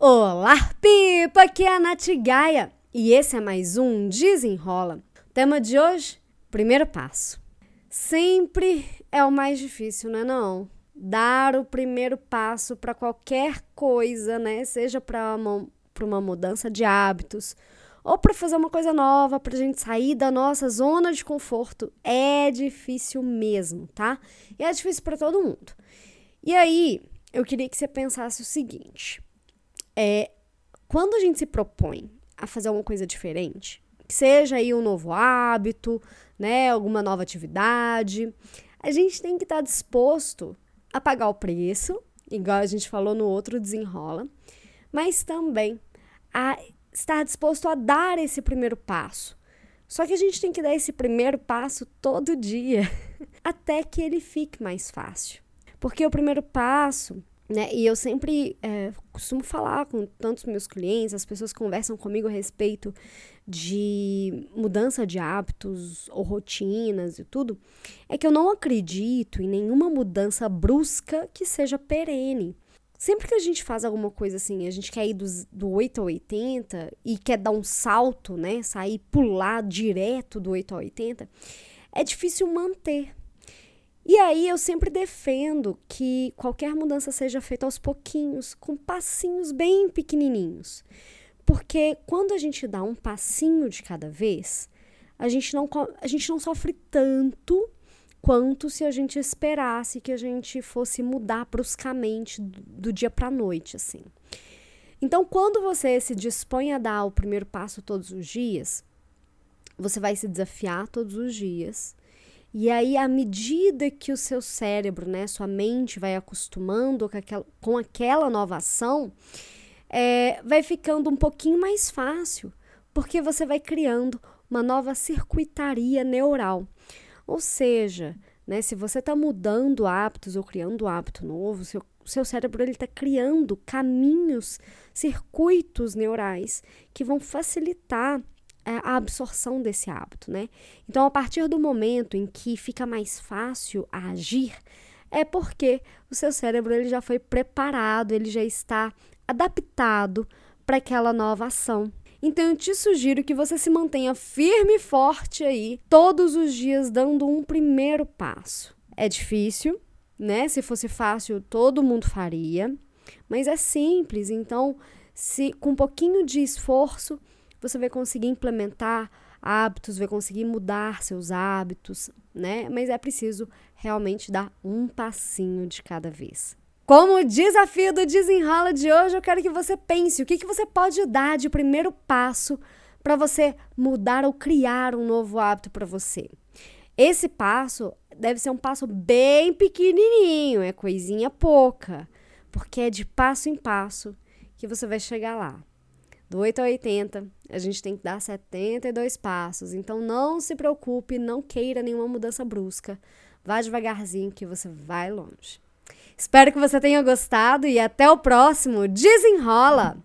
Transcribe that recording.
Olá, Pipa! Aqui é a Nath Gaia e esse é mais um Desenrola. O tema de hoje: primeiro passo. Sempre é o mais difícil, não é não? Dar o primeiro passo para qualquer coisa, né? Seja para uma, uma mudança de hábitos ou para fazer uma coisa nova, para a gente sair da nossa zona de conforto. É difícil mesmo, tá? E é difícil para todo mundo. E aí, eu queria que você pensasse o seguinte é quando a gente se propõe a fazer alguma coisa diferente, que seja aí um novo hábito, né, alguma nova atividade, a gente tem que estar disposto a pagar o preço, igual a gente falou no outro desenrola, mas também a estar disposto a dar esse primeiro passo. Só que a gente tem que dar esse primeiro passo todo dia, até que ele fique mais fácil. Porque o primeiro passo né? E eu sempre é, costumo falar com tantos meus clientes, as pessoas conversam comigo a respeito de mudança de hábitos ou rotinas e tudo, é que eu não acredito em nenhuma mudança brusca que seja perene. Sempre que a gente faz alguma coisa assim, a gente quer ir do, do 8 ao 80 e quer dar um salto, né? Sair, pular direto do 8 ao 80, é difícil manter. E aí eu sempre defendo que qualquer mudança seja feita aos pouquinhos, com passinhos bem pequenininhos. Porque quando a gente dá um passinho de cada vez, a gente não, a gente não sofre tanto quanto se a gente esperasse que a gente fosse mudar bruscamente do, dia para noite, assim. Então, quando você se dispõe a dar o primeiro passo todos os dias, você vai se desafiar todos os dias e aí, à medida que o seu cérebro, né, sua mente vai acostumando com aquela, com aquela nova ação, é, vai ficando um pouquinho mais fácil, porque você vai criando uma nova circuitaria neural. Ou seja, né, se você está mudando hábitos ou criando um hábito novo, seu, seu cérebro está criando caminhos, circuitos neurais que vão facilitar a absorção desse hábito, né? Então, a partir do momento em que fica mais fácil agir, é porque o seu cérebro ele já foi preparado, ele já está adaptado para aquela nova ação. Então eu te sugiro que você se mantenha firme e forte aí, todos os dias dando um primeiro passo. É difícil, né? Se fosse fácil, todo mundo faria, mas é simples, então se com um pouquinho de esforço você vai conseguir implementar hábitos, vai conseguir mudar seus hábitos, né? Mas é preciso realmente dar um passinho de cada vez. Como desafio do desenrola de hoje, eu quero que você pense o que, que você pode dar de primeiro passo para você mudar ou criar um novo hábito para você. Esse passo deve ser um passo bem pequenininho, é coisinha pouca, porque é de passo em passo que você vai chegar lá. Do 8 ao 80, a gente tem que dar 72 passos. Então não se preocupe, não queira nenhuma mudança brusca. Vá devagarzinho que você vai longe. Espero que você tenha gostado e até o próximo. Desenrola!